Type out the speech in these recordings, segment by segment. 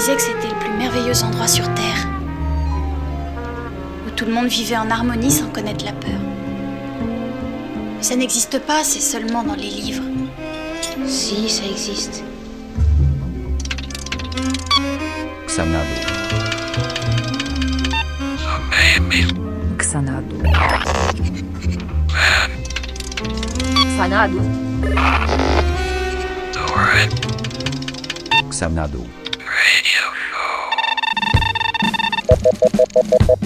Disait que c'était le plus merveilleux endroit sur Terre, où tout le monde vivait en harmonie sans connaître la peur. Mais ça n'existe pas, c'est seulement dans les livres. Si, ça existe. Xanadu. Xanadu. Xanadu. Xanadu. Thank you.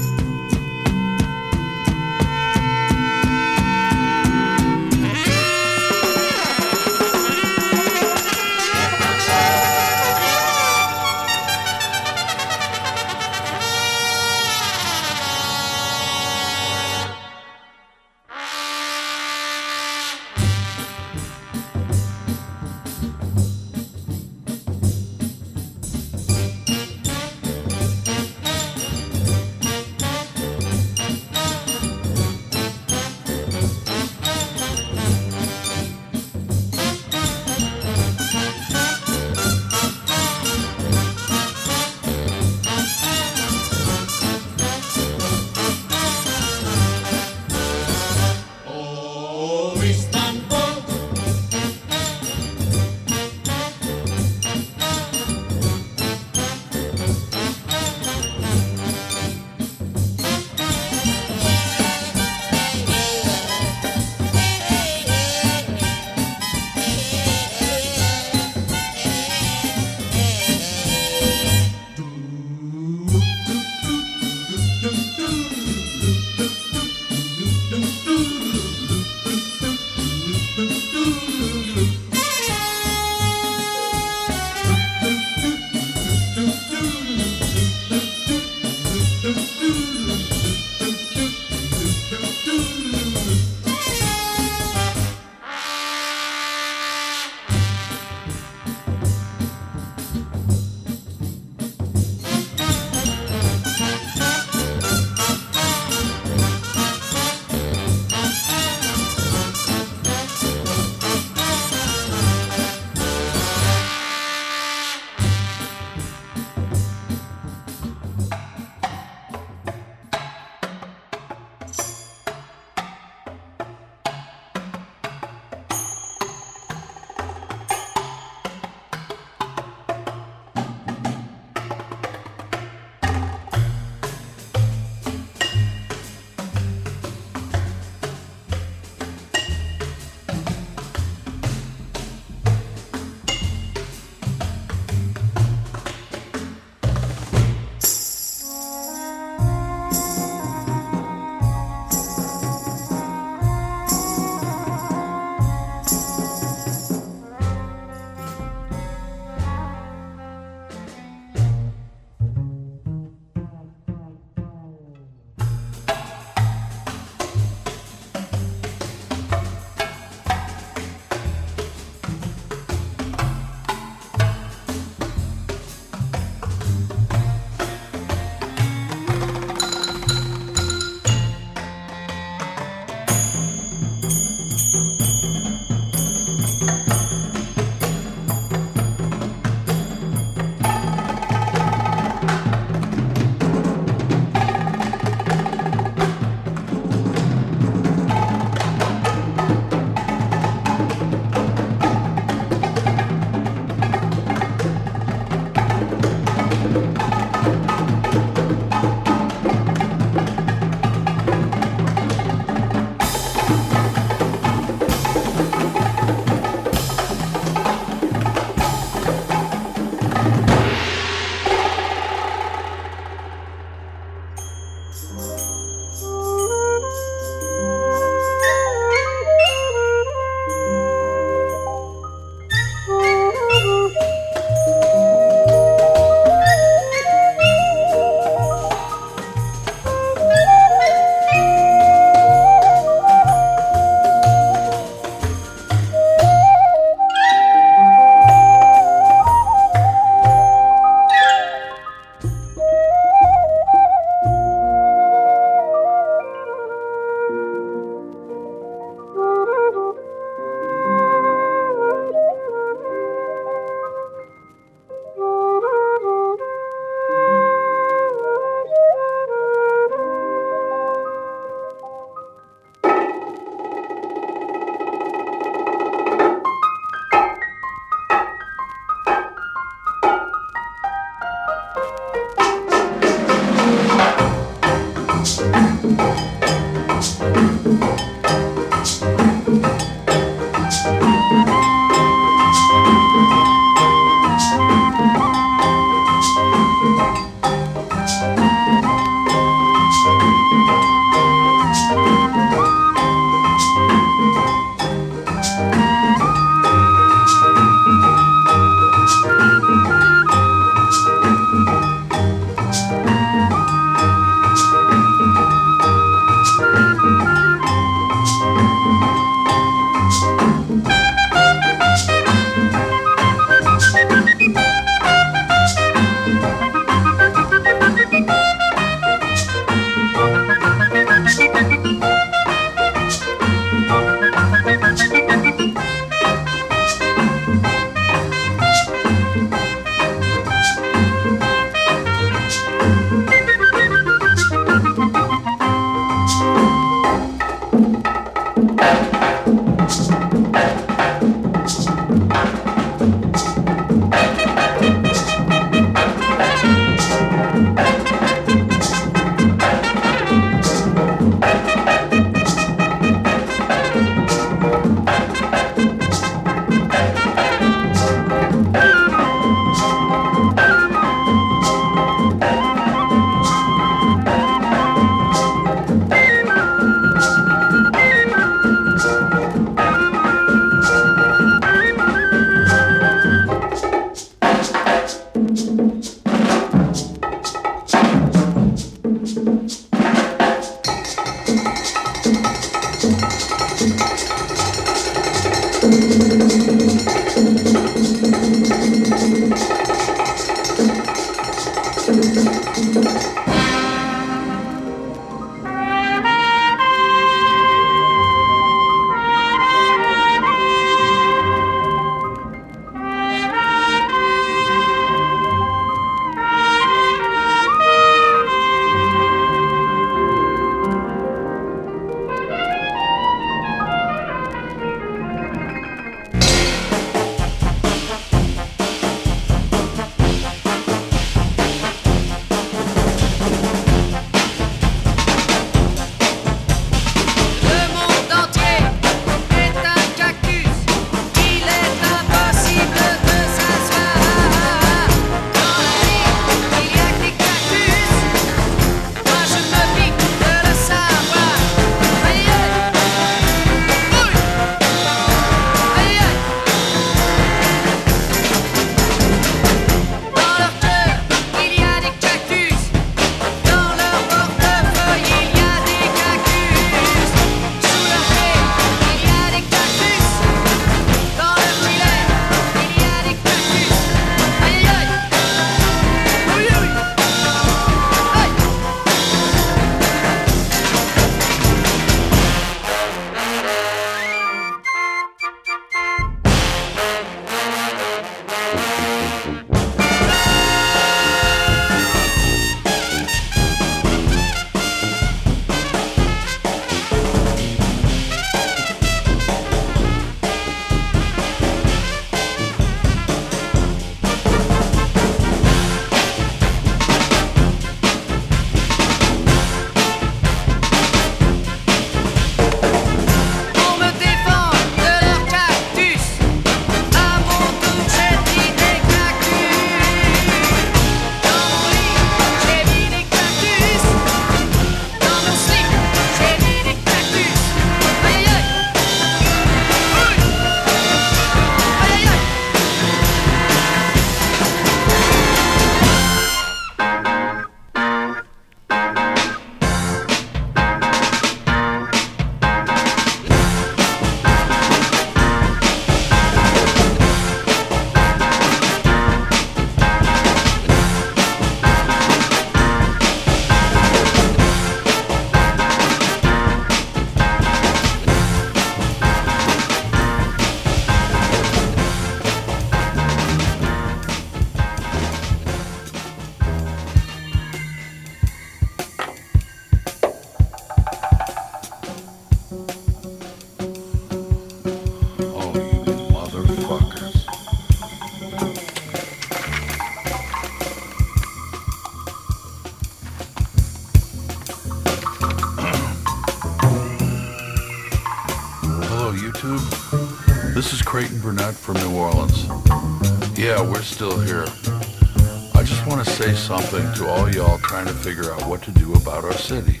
Something to all y'all trying to figure out what to do about our city.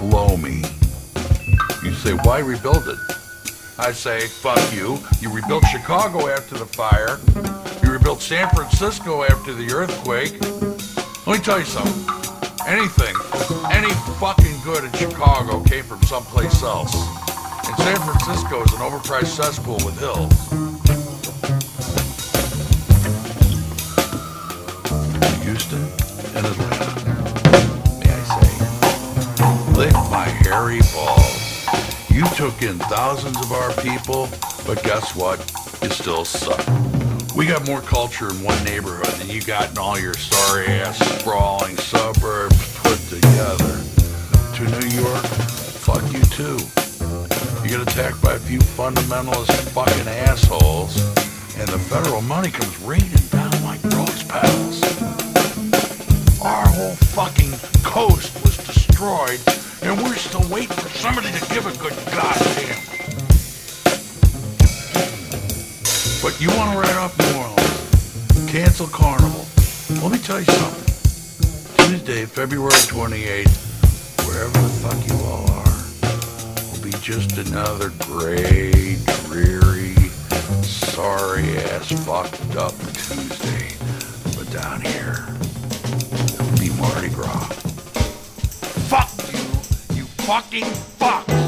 Blow me. You say, why rebuild it? I say, fuck you. You rebuilt Chicago after the fire. You rebuilt San Francisco after the earthquake. Let me tell you something. Anything, any fucking good in Chicago came from someplace else. And San Francisco is an overpriced cesspool with hills. Houston and Atlanta, may I say, lick my hairy balls. You took in thousands of our people, but guess what? You still suck. We got more culture in one neighborhood than you got in all your sorry ass sprawling suburbs put together. To New York, fuck you too. You get attacked by a few fundamentalist fucking assholes, and the federal money comes raining down like rose petals. Our whole fucking coast was destroyed, and we're still waiting for somebody to give a good goddamn. But you want to write off New Orleans? Cancel Carnival. Let me tell you something. Tuesday, February 28th, wherever the fuck you all are, will be just another gray, dreary, sorry ass fucked up Tuesday. But down here, Mardi Gras. Fuck you, you fucking fucks!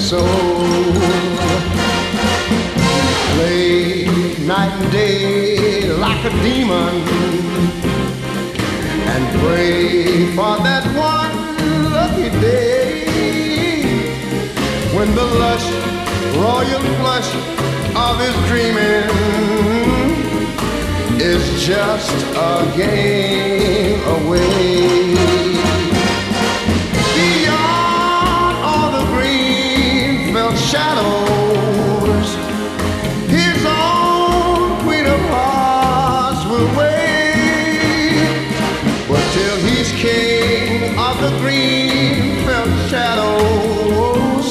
Soul. He played night and day like a demon and pray for that one lucky day when the lush royal flush of his dreaming is just a game away. Shadows, his own queen of hearts will wait but till he's king of the green felt shadows,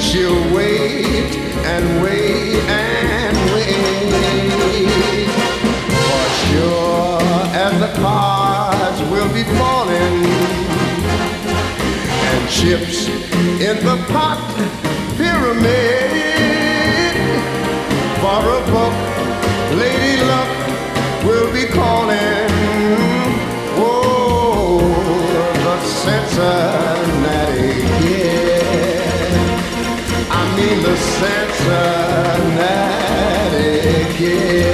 she'll wait and wait and wait. For sure as the cards will be falling and chips in the pot pyramid for a book, Lady Luck will be calling. Oh, the Cincinnati Kid. I mean the Cincinnati Kid.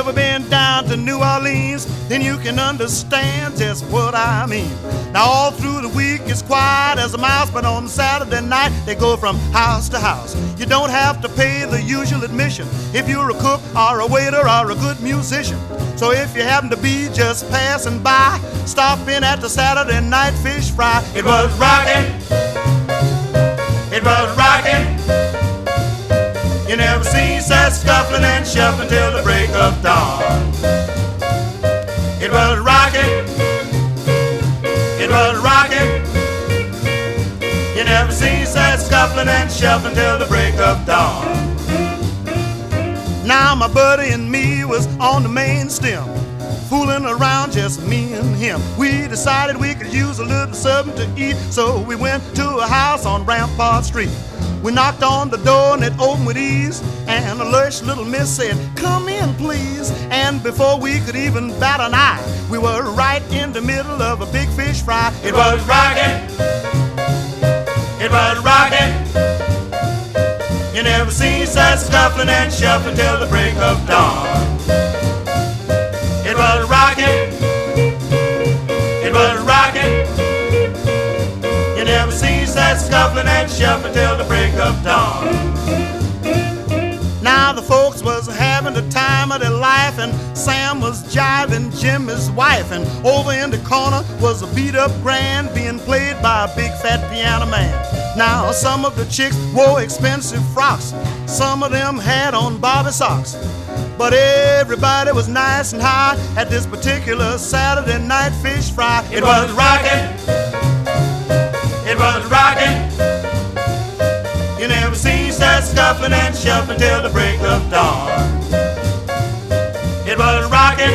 ever been down to New Orleans, then you can understand just what I mean. Now, all through the week it's quiet as a mouse, but on Saturday night they go from house to house. You don't have to pay the usual admission if you're a cook or a waiter or a good musician. So if you happen to be just passing by, stop in at the Saturday night fish fry. It was rocking. It was rocking. You never seen such scuffling and shuffling till the break of dawn. It was rocking. It was rocking. You never seen such scuffling and shuffling till the break of dawn. Now my buddy and me was on the main stem, fooling around just me and him. We decided we could use a little something to eat, so we went to a house on Rampart Street. We knocked on the door and it opened with ease, and a lush little miss said, "Come in, please." And before we could even bat an eye, we were right in the middle of a big fish fry. It was rocking. It was rocking. You never seen such scuffling and shuffling till the break of dawn. It was rocking. It was. Scuffling and shuffling till the break of dawn. Now the folks was having the time of their life, and Sam was jiving Jimmy's wife, and over in the corner was a beat up grand being played by a big fat piano man. Now some of the chicks wore expensive frocks, some of them had on bobby socks. But everybody was nice and high at this particular Saturday night fish fry. It was rocking. Such scuffling and shuffling till the break of dawn. It was rocking.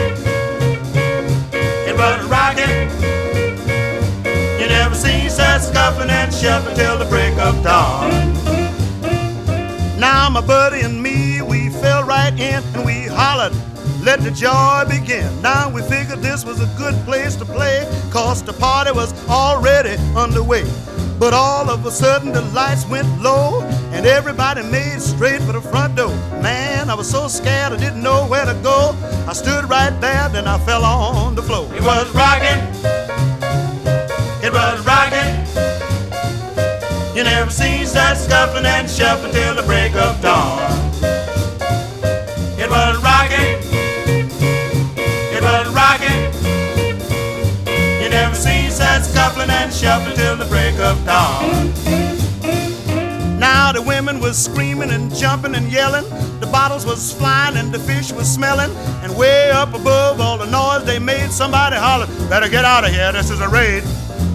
It was rocking. You never seen such scuffling and shuffling till the break of dawn. Now my buddy and me, we fell right in and we hollered, let the joy begin. Now we figured this was a good place to play, cause the party was already underway. But all of a sudden the lights went low and everybody made straight for the front door. Man, I was so scared I didn't know where to go. I stood right there, then I fell on the floor. It was rocking. It was rocking. You never seen such scuffling and shuffling till the break of dawn. It was rocking. It was rocking. You never seen such scuffling and shuffling till the break of dawn. The women was screaming and jumping and yelling. The bottles was flying and the fish was smelling. And way up above all the noise they made, somebody hollered, Better get out of here, this is a raid.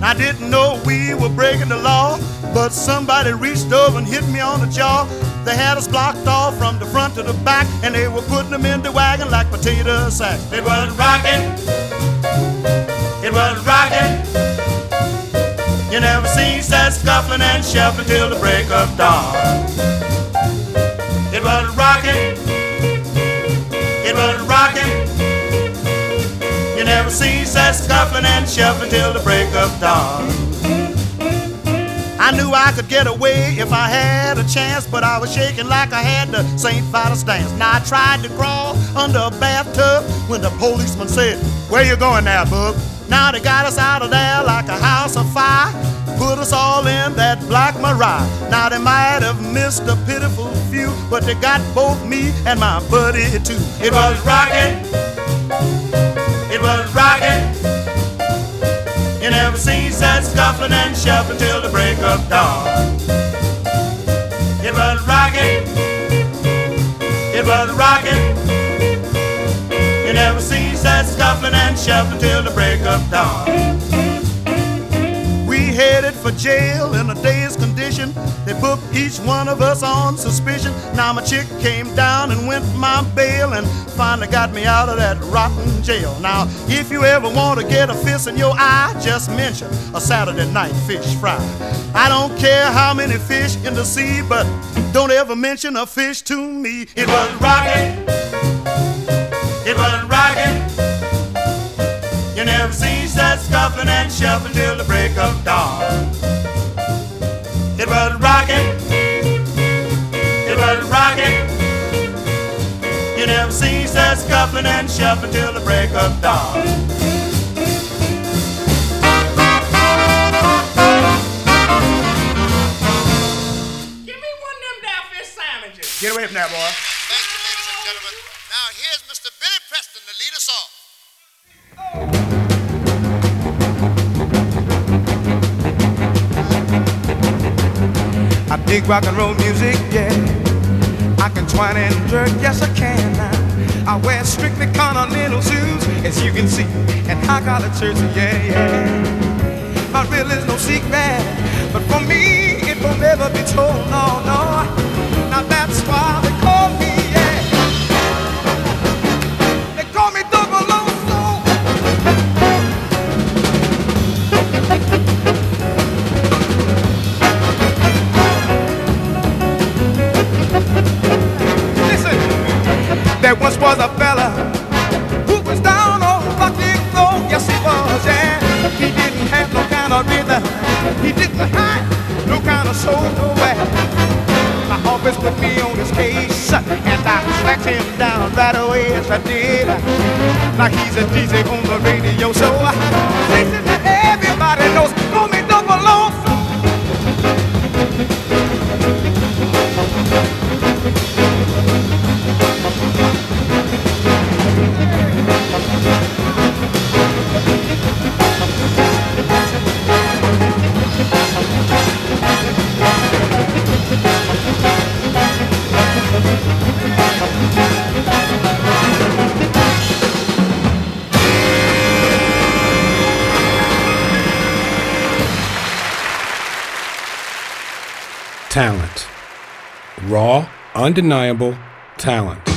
I didn't know we were breaking the law, but somebody reached over and hit me on the jaw. They had us blocked off from the front to the back, and they were putting them in the wagon like potato sacks. It was rocking. It was rocking. You never seen such scuffling and shuffling till the break of dawn. It was rocking. It was rocking. You never seen such scuffling and shuffling till the break of dawn. I knew I could get away if I had a chance, but I was shaking like I had the St. Vitus dance. Now I tried to crawl under a bathtub when the policeman said, Where you going now, bub? Now they got us out of there like a house of fire. Put us all in that black Mariah. Now they might have missed a pitiful few, but they got both me and my buddy too. It was rocking. It was rocking. You never seen such scuffling and shuffling till the break of dawn. It was rocking. It was rocking. You never seen such scuffling and shuffling till the break of dawn. We headed for jail in a day's condition. They booked each one of us on suspicion. Now my chick came down and went my bail and finally got me out of that rotten jail. Now, if you ever want to get a fist in your eye, just mention a Saturday night fish fry. I don't care how many fish in the sea, but don't ever mention a fish to me. It was rocking. It was rocking. You never seen such scuffling and shuffling till the break of dawn. It was rocking. It was rocking. You never seen such scuffling and shuffling till the break of dawn. Give me one them downfish sandwiches. Get away from that, boy. Dig rock and roll music, yeah. I can twine and jerk, yes I can. I wear strictly continental shoes, as you can see, and high collar shirts, yeah, yeah. My real is no secret, but for me it will never be told, no, no. And him down right away. Yes, I did. Now he's a DJ on the radio, so listen that everybody knows. Call me double. Talent. Undeniable talent.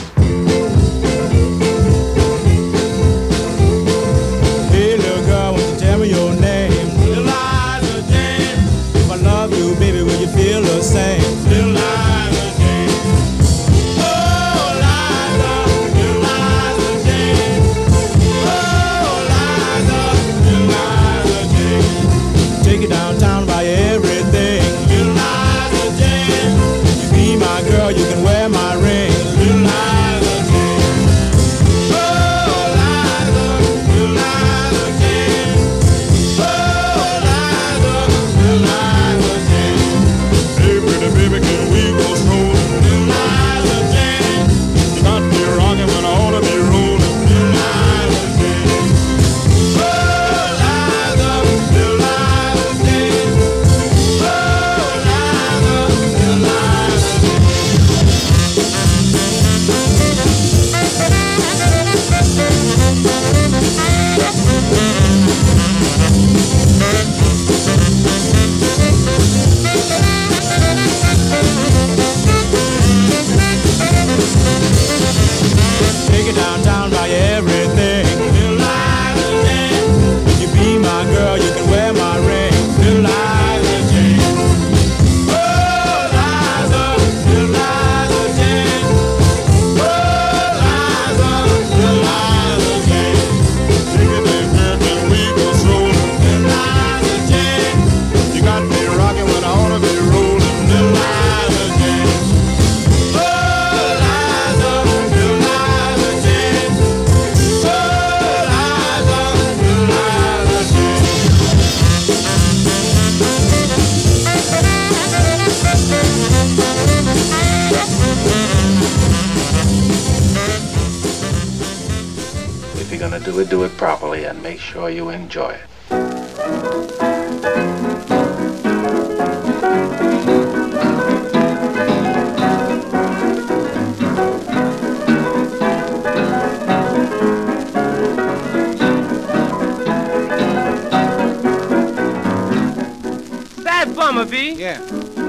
Yeah.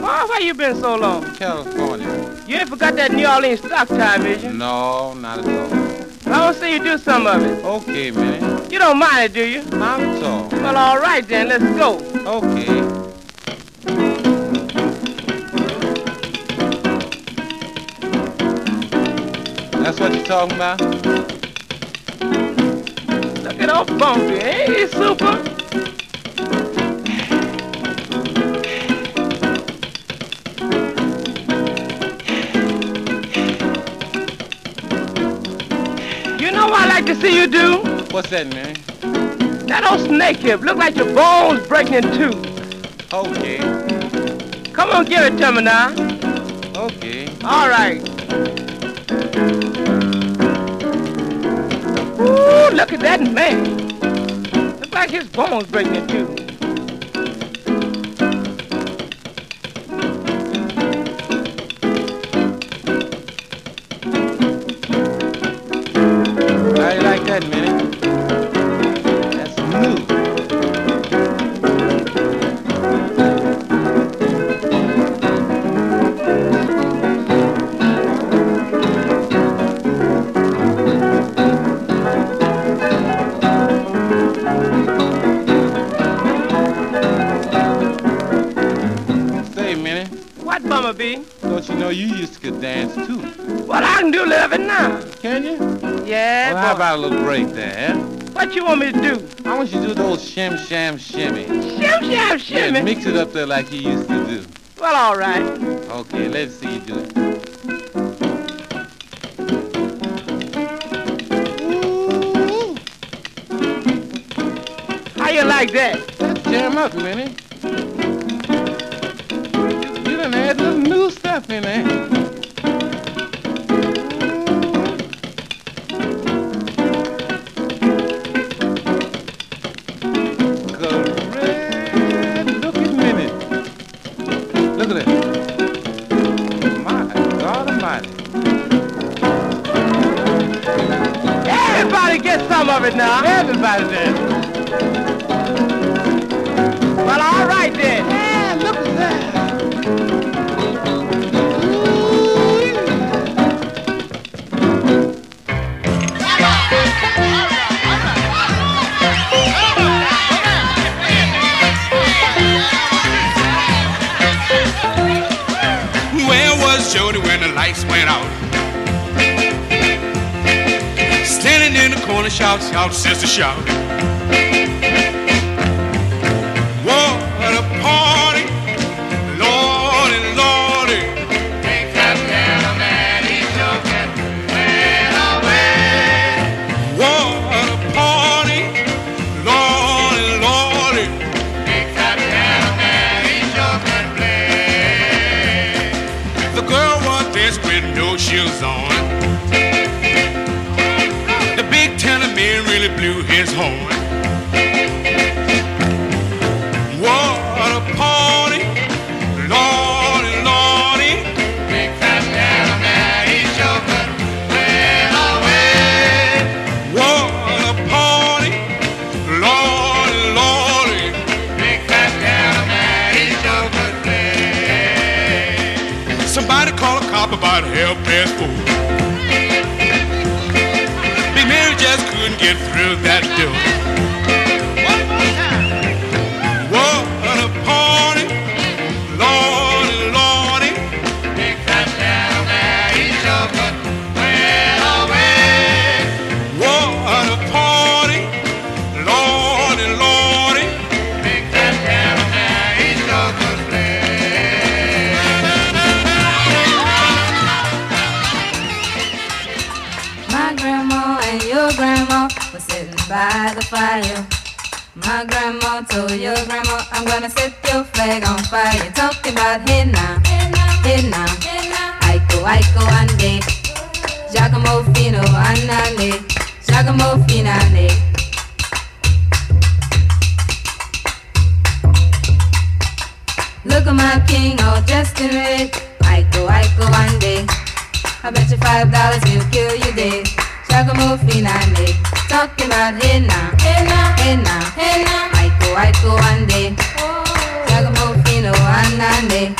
Why, why you been so long? California. You ain't forgot that New Orleans stock tie vision? No, not at all. I want to see you do some of it. Okay, man. You don't mind it, do you? Not at all. Well, all right then. Let's go. Okay. That's what you're talking about? Look at all Bumpy. Ain't he super? Like to see you do? What's that, man? That old snake hip look like your bones breaking in two. Okay. Come on, give it to me now. Okay. All right. Ooh, look at that man. Look like his bones breaking in two. Want me to do? I want you to do those shim sham shimmy. Shim, sham, shimmy. Yeah, mix it up there like you used to do. Well, all right. Okay, let's see you do it. How you like that? Let's jam up, Minnie. You, you done add little new stuff in there. Now. Sister, shout. Cop about half past four. Big Mary just couldn't get through that door. Fire. My grandma told your grandma, I'm gonna set your flag on fire. Talking about hey now, Aiko, Aiko, Ande, Giacomo Fino, Anale, Shagamofinane. Look at my king all dressed in red. Aiko, Aiko, one day. I bet you five dollars he'll kill you dead. Shagamofinane. Talking about hey now, hey now, hey now, hey now. Aiko, Aiko, one day. Shagamofino, anane.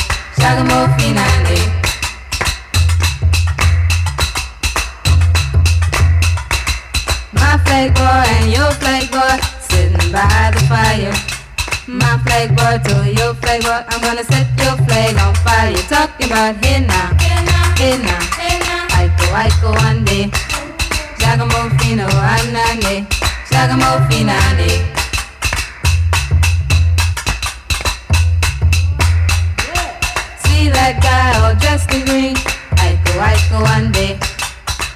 My flag boy and your flag boy sitting by the fire. My flag boy to your flag boy, I'm gonna set your flag on fire. Talking about now, hey now. Aiko, Aiko, one day. Shagamofino, anane. Shagamofinane. See that guy all dressed in green. Aiko, Aiko, one day.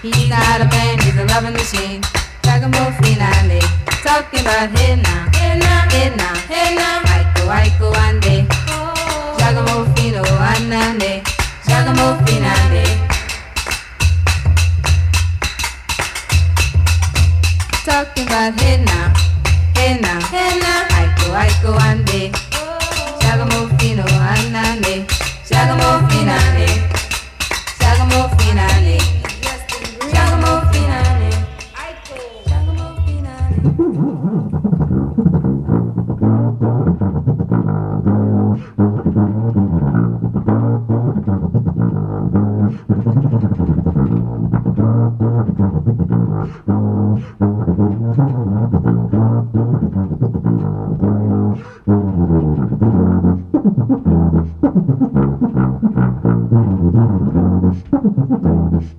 He's not a man, he's a loving machine. Shagamofinane. Talking about hey now, hey now, hey now, hey now. Aiko, Aiko, one day. Shagamofino, anane. Shagamofinane. Talking about now, hey now. Aiko, Aiko, day. Shagamofino, anane. Shagamofinane. Shagamofinane. Shagamofinane. Ina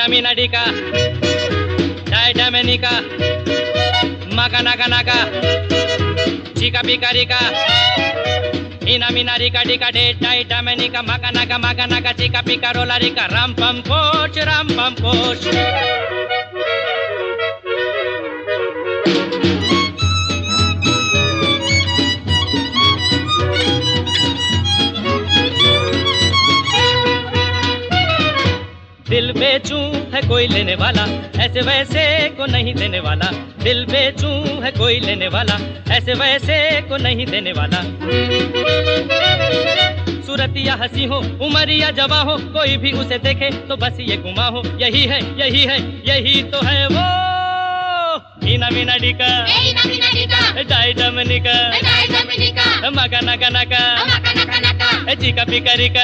mina dika, dai damenika, maga naga naga, chika pika rika. Ina mina rika dika de dai damenika, maga naga maga naga, chika pika rola rika, ram pam poch, ram pam poch. दिल बेचूं है कोई लेने वाला, ऐसे वैसे को नहीं देने वाला। दिल बेचू है कोई लेने वाला, ऐसे वैसे को नहीं देने वाला। सूरत या हसी हो, उम्र या जवा हो, कोई भी उसे देखे तो बस ये गुमा हो, यही है यही है, यही तो है वो। నమి నడిక. జాయ్ డమినిక మగ నగ నగ చిక పికరిక.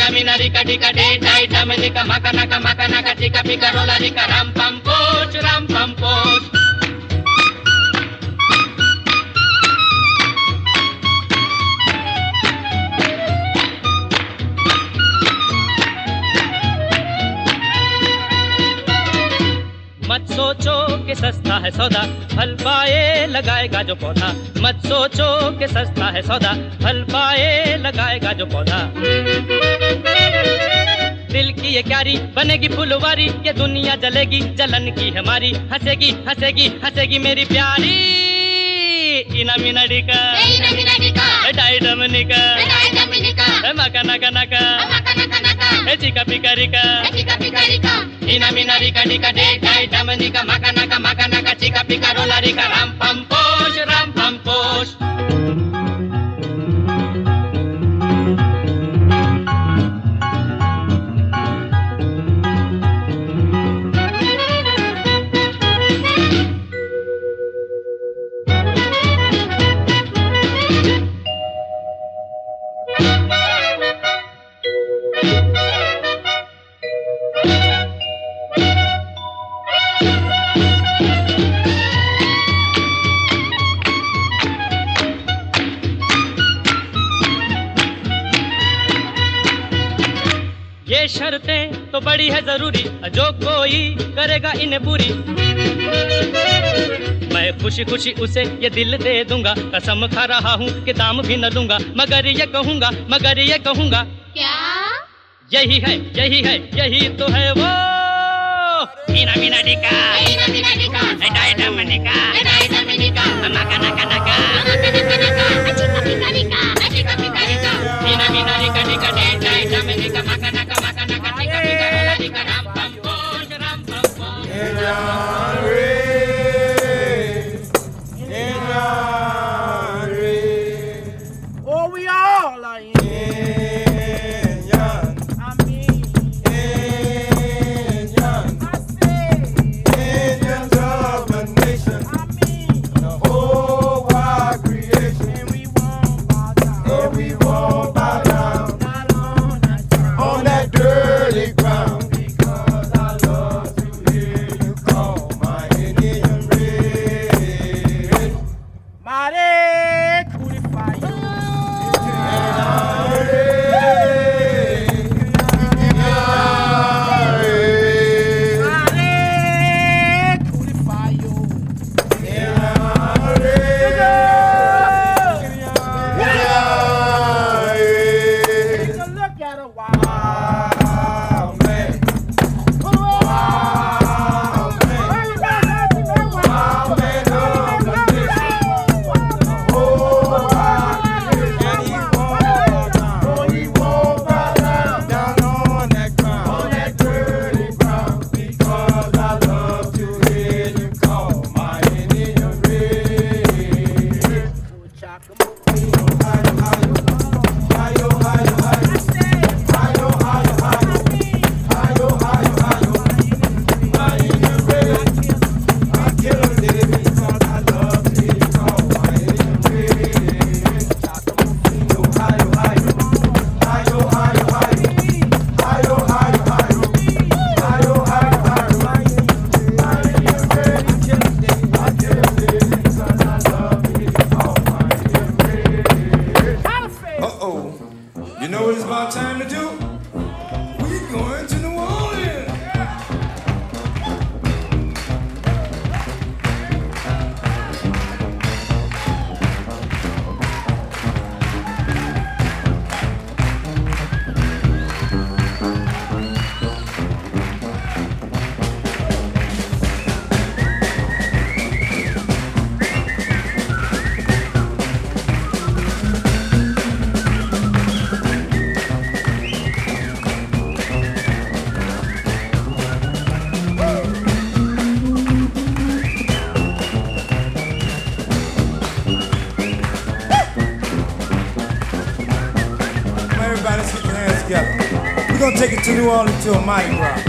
నమి నడిక డిక డే జాయ్ డమినిక మగ నగ మగ నగ చిక పికరుల రిక రం పంపోచ్ రం పంపోచ్ कि सस्ता है सौदा फल पाए लगाएगा जो पौधा। मत सोचो कि सस्ता है सौदा फल पाए लगाएगा जो पौधा। दिल की ये क्यारी बनेगी फुलवारी ये दुनिया जलेगी जलन की हमारी हंसेगी हंसेगी हंसेगी मेरी प्यारी। इना मिना डिका ina mina dika डाई डमनिका मका नका नका। चिका पिका ఇనమి నరిక నిక డే కాయ డమనిక మకనక మకనక చిక పిక రులరిక రం పంపోష్ రం तो बड़ी है ज़रूरी जो कोई करेगा इन्हें पूरी मैं खुशी खुशी उसे ये दिल दे दूँगा कसम खा रहा हूँ कि दाम भी न लूँगा। मगर ये कहूँगा मगर ये कहूँगा क्या? यही है यही है यही तो है वो। मीना मीना डिका मीना मीना डिका एटा एटा मनिका। एटा एटा मनिका। नका नका। नका नका नका नका। अच्छी अच्छी मीना मीना डिका डिका एटा एटा मनिका नका। Hey, yeah. take it to New Orleans to a Mardi Gras.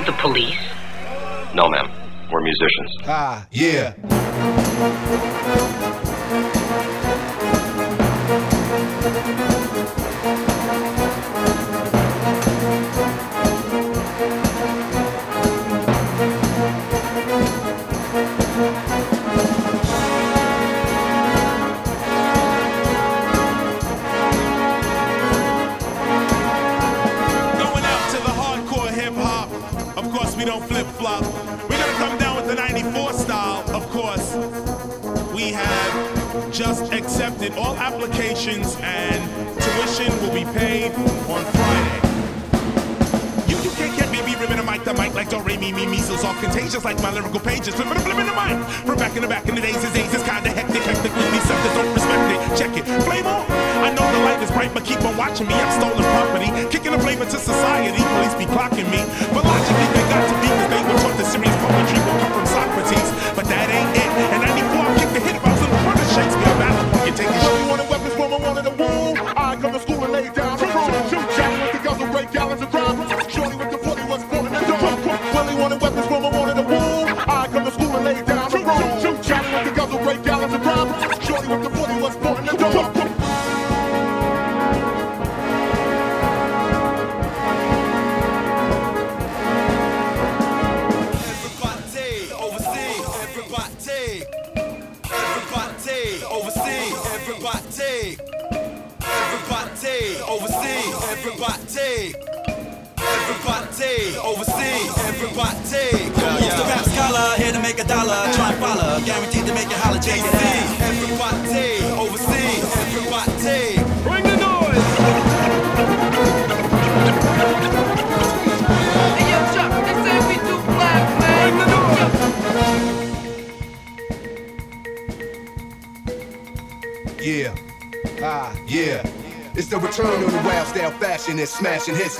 You the police? No, ma'am. We're musicians. Ah, yeah. To society. Police be clocking me,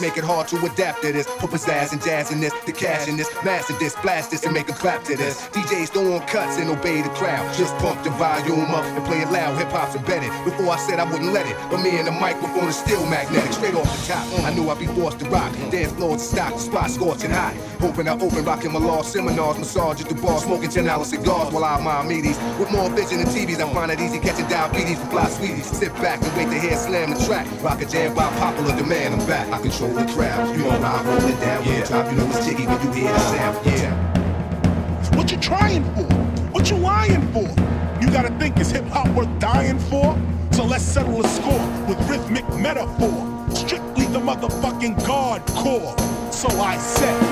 make it hard to adapt to this. Put pizzazz and jazz in this, the cash in this, master this, blast this, and make make 'em clap to this. DJs want cuts and obey the crowd. Just pump the volume up and play it loud. Hip hop's embedded. Before I said I wouldn't let it, but me and the microphone is still magnetic. Straight off the top, I knew I'd be forced to rock. Dance floors stock, the spot scorching hot. Hoping I open, rocking my law seminars, massage at the bar, smoking ten dollar cigars while I mind meaties. With more vision than TVs, I find it easy catching diabetes from fly sweeties. Sit back and wait to hear slam the track. Rock a jam by popular demand. I'm back. I control the crowd. You know I hold it down. Yeah. Top, you know it's jiggy when you hear the sound. Yeah. What you trying for? What you lying for? You gotta think, is hip hop worth dying for? So let's settle a score with rhythmic metaphor. Strictly the motherfucking guard corps. So I said.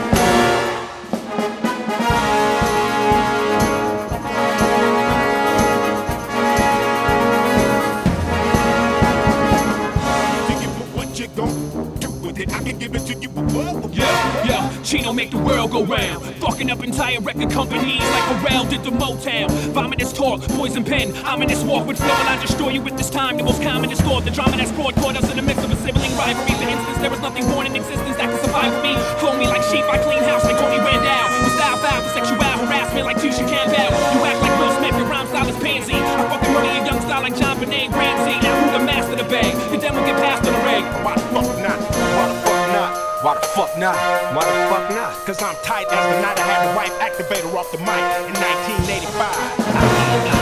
With it? I can give it to you above. Yeah, yeah, Chino make the world go round. Fucking up entire record companies like Pharrell did the Motown. Vomitous talk, poison pen, ominous walk with flow. and I destroy you with this time. The most commonest thought, the drama that's brought caught us in the midst of a sibling rivalry. For instance, there was nothing born in existence that could survive with me. Clone me like sheep, I clean house like Tony Randall. With style foul for sexual harassment like Tisha Campbell. You act like Will Smith, your rhyme style is pansy. I fucking murder your young style like JonBenét Ramsey. Now who the master the bag? The demo get passed on the reg. Why the fuck not? Why the fuck not? Why the fuck not? Cause I'm tight as the night I had the wife activator off the mic in 1985.